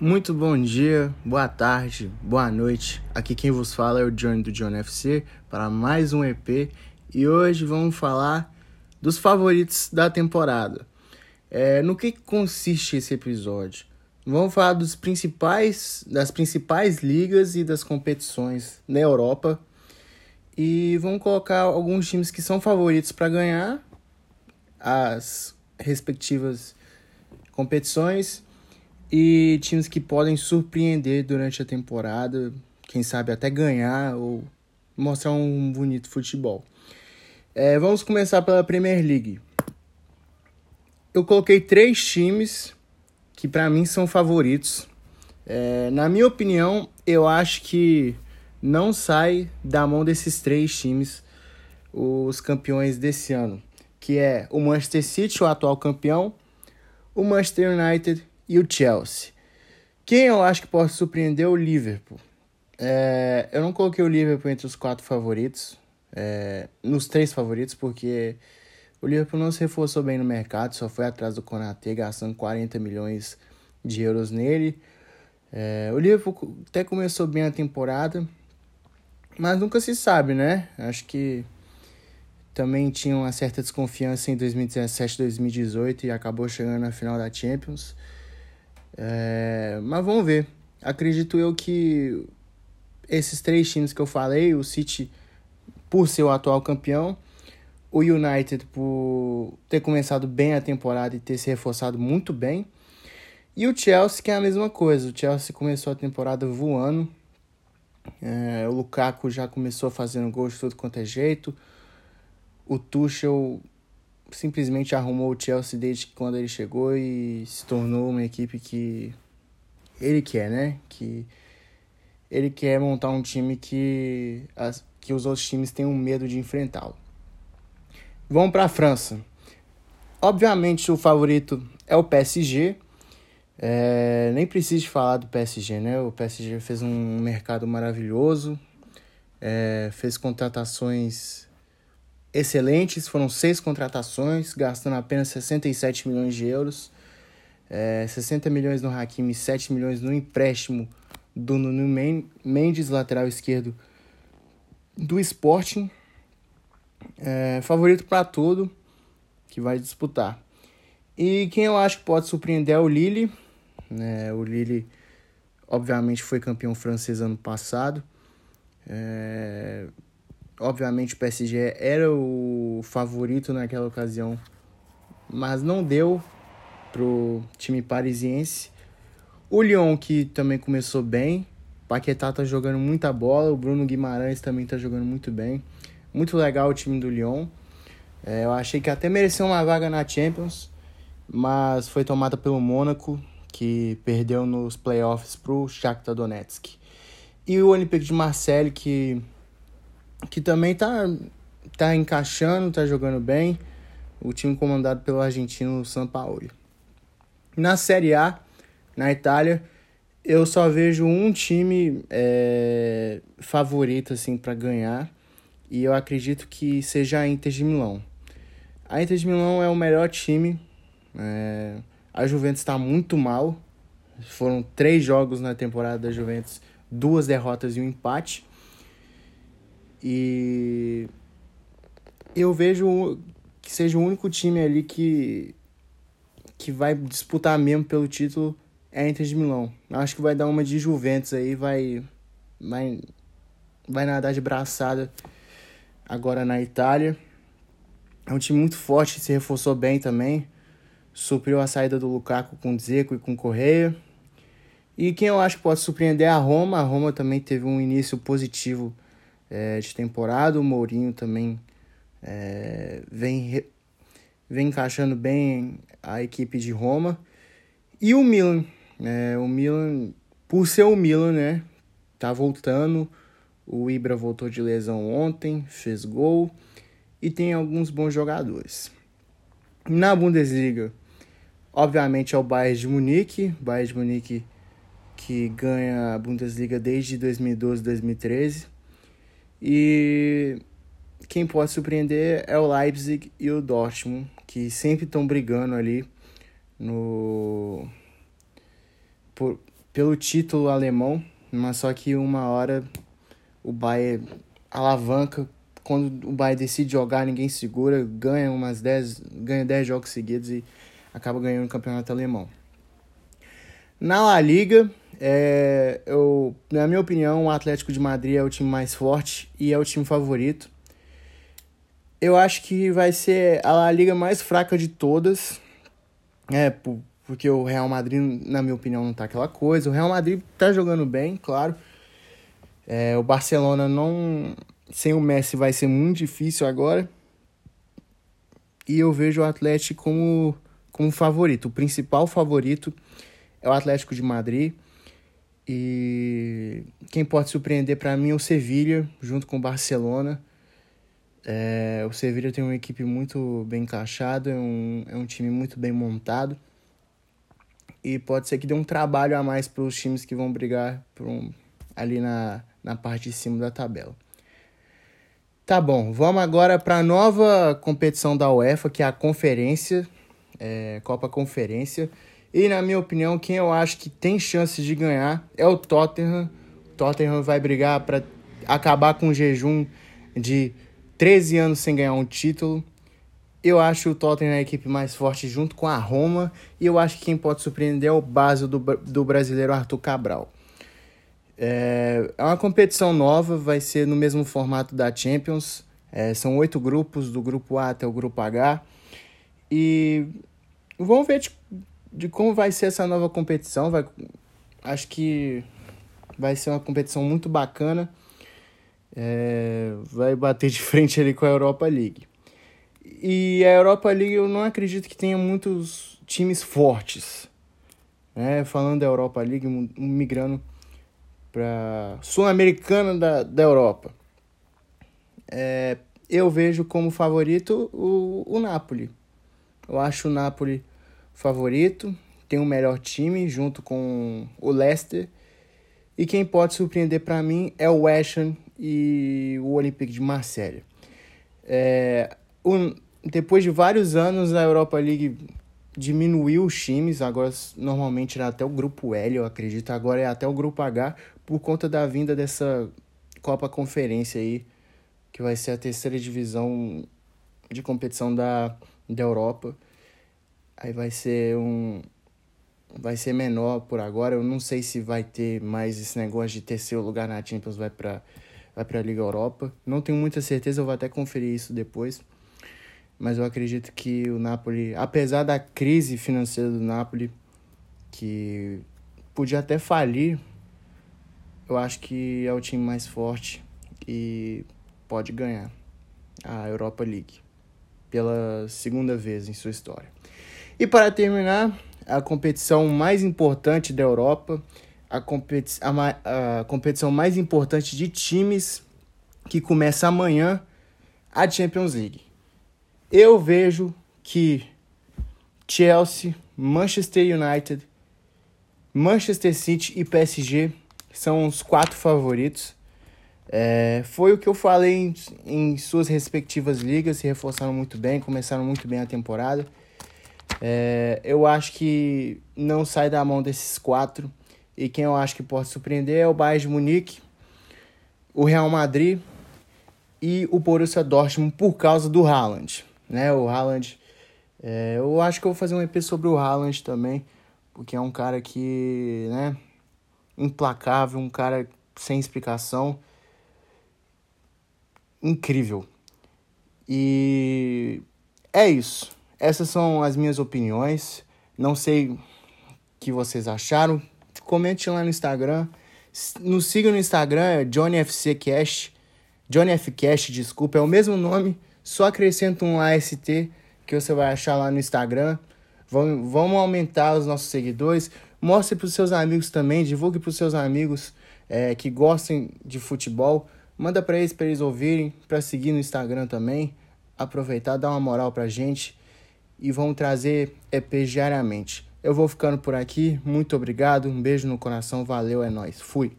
Muito bom dia, boa tarde, boa noite. Aqui quem vos fala é o Johnny do John FC para mais um EP e hoje vamos falar dos favoritos da temporada. É, no que consiste esse episódio? Vamos falar dos principais, das principais ligas e das competições na Europa e vamos colocar alguns times que são favoritos para ganhar as respectivas competições e times que podem surpreender durante a temporada, quem sabe até ganhar ou mostrar um bonito futebol. É, vamos começar pela Premier League. Eu coloquei três times que para mim são favoritos. É, na minha opinião, eu acho que não sai da mão desses três times os campeões desse ano, que é o Manchester City, o atual campeão, o Manchester United e o Chelsea. Quem eu acho que pode surpreender é o Liverpool. É, eu não coloquei o Liverpool entre os quatro favoritos, é, nos três favoritos, porque o Liverpool não se reforçou bem no mercado, só foi atrás do Konaté, gastando 40 milhões de euros nele. É, o Liverpool até começou bem a temporada, mas nunca se sabe, né? Acho que também tinha uma certa desconfiança em 2017, 2018 e acabou chegando na final da Champions. É, mas vamos ver. Acredito eu que esses três times que eu falei, o City por ser o atual campeão, o United por ter começado bem a temporada e ter se reforçado muito bem, e o Chelsea que é a mesma coisa. O Chelsea começou a temporada voando. É, o Lukaku já começou fazendo gols de tudo quanto é jeito. O Tuchel simplesmente arrumou o Chelsea desde quando ele chegou e se tornou uma equipe que ele quer, né? Que ele quer montar um time que, as, que os outros times tenham medo de enfrentá-lo. Vamos para a França. Obviamente o favorito é o PSG. É, nem preciso falar do PSG, né? O PSG fez um mercado maravilhoso, é, fez contratações excelentes, foram seis contratações, gastando apenas 67 milhões de euros. É, 60 milhões no Hakimi, 7 milhões no empréstimo do Nuno Mendes, lateral esquerdo do Sporting. É, favorito para tudo que vai disputar. E quem eu acho que pode surpreender é o Lille. É, o Lille, obviamente, foi campeão francês ano passado. É, obviamente o PSG era o favorito naquela ocasião, mas não deu pro time parisiense. O Lyon que também começou bem, Paquetá tá jogando muita bola, o Bruno Guimarães também tá jogando muito bem. Muito legal o time do Lyon. É, eu achei que até mereceu uma vaga na Champions, mas foi tomada pelo Mônaco, que perdeu nos playoffs pro Shakhtar Donetsk. E o Olympique de Marseille, que que também tá, tá encaixando, tá jogando bem. O time comandado pelo argentino Sampaoli. Na Série A, na Itália, eu só vejo um time é, favorito assim para ganhar e eu acredito que seja a Inter de Milão. A Inter de Milão é o melhor time. É, a Juventus está muito mal. Foram três jogos na temporada da Juventus, duas derrotas e um empate. E eu vejo que seja o único time ali que, que vai disputar mesmo pelo título é a Inter de Milão. Acho que vai dar uma de Juventus aí, vai, vai, vai nadar de braçada agora na Itália. É um time muito forte, se reforçou bem também. Supriu a saída do Lukaku com Zeco e com Correia. E quem eu acho que pode surpreender é a Roma. A Roma também teve um início positivo é, de temporada. O Mourinho também é, vem, vem encaixando bem a equipe de Roma. E o Milan. É, o Milan, por ser o Milan, né? Tá voltando. O Ibra voltou de lesão ontem, fez gol. E tem alguns bons jogadores. Na Bundesliga, obviamente é o Bayern de Munique. Bayern de Munique que ganha a Bundesliga desde 2012, 2013. E quem pode surpreender é o Leipzig e o Dortmund, que sempre estão brigando ali no por, pelo título alemão, mas só que uma hora o Bayern alavanca. Quando o Bayern decide jogar, ninguém segura, ganha umas 10, ganha 10 jogos seguidos e acaba ganhando o campeonato alemão. Na La Liga, é, eu, na minha opinião, o Atlético de Madrid é o time mais forte e é o time favorito. Eu acho que vai ser a La Liga mais fraca de todas. É, porque o Real Madrid, na minha opinião, não tá aquela coisa. O Real Madrid tá jogando bem, claro. É, o Barcelona não. Sem o Messi vai ser muito difícil agora. E eu vejo o Atlético como, como favorito. O principal favorito é o Atlético de Madrid. E quem pode surpreender para mim é o Sevilha, junto com o Barcelona. É, o Sevilha tem uma equipe muito bem encaixada, é um, é um time muito bem montado. E pode ser que dê um trabalho a mais para os times que vão brigar um, ali na, na parte de cima da tabela. Tá bom, vamos agora para a nova competição da UEFA, que é a Conferência, é, Copa Conferência. E na minha opinião, quem eu acho que tem chances de ganhar é o Tottenham. O Tottenham vai brigar para acabar com o jejum de 13 anos sem ganhar um título. Eu acho o Tottenham a equipe mais forte junto com a Roma. E eu acho que quem pode surpreender é o base do, do brasileiro Arthur Cabral. É, é uma competição nova, vai ser no mesmo formato da Champions. É, são oito grupos, do grupo A até o grupo H. E vamos ver de como vai ser essa nova competição. Vai, acho que vai ser uma competição muito bacana. É, vai bater de frente ali com a Europa League. E a Europa League eu não acredito que tenha muitos times fortes. Né? Falando da Europa League, migrando para Sul-Americana da, da Europa. É, eu vejo como favorito o, o Napoli. Eu acho o Napoli favorito, tem o melhor time junto com o Leicester. E quem pode surpreender para mim é o West Ham e o Olympique de Marseille. É, um, depois de vários anos a Europa League diminuiu os times, agora normalmente era até o grupo L, eu acredito, agora é até o grupo H, por conta da vinda dessa Copa Conferência aí, que vai ser a terceira divisão de competição da, da Europa. Aí vai ser um. Vai ser menor por agora. Eu não sei se vai ter mais esse negócio de terceiro lugar na Champions vai para vai para a Liga Europa. Não tenho muita certeza, eu vou até conferir isso depois. Mas eu acredito que o Napoli, apesar da crise financeira do Napoli, que podia até falir, eu acho que é o time mais forte e pode ganhar a Europa League pela segunda vez em sua história. E para terminar, a competição mais importante da Europa, a, competi a, a competição mais importante de times que começa amanhã, a Champions League. Eu vejo que Chelsea, Manchester United, Manchester City e PSG são os quatro favoritos. É, foi o que eu falei em, em suas respectivas ligas, se reforçaram muito bem, começaram muito bem a temporada. É, eu acho que não sai da mão desses quatro. E quem eu acho que pode surpreender é o Bayern de Munique, o Real Madrid e o Borussia Dortmund por causa do Haaland. Né? O Haaland, é, eu acho que eu vou fazer um EP sobre o Haaland também, porque é um cara que, né, implacável, um cara sem explicação, incrível. E é isso. Essas são as minhas opiniões. Não sei o que vocês acharam. Comente lá no Instagram. Nos siga no Instagram, é JohnnyFCCast. JohnnyFCast, desculpa, é o mesmo nome, só acrescenta um AST que você vai achar lá no Instagram. Vamos, vamos aumentar os nossos seguidores. Mostre para os seus amigos também, divulgue para os seus amigos é, que gostem de futebol. Manda para eles, para eles ouvirem, para seguir no Instagram também. Aproveitar, dar uma moral para gente e vão trazer EP diariamente. Eu vou ficando por aqui, muito obrigado, um beijo no coração, valeu, é nóis, fui!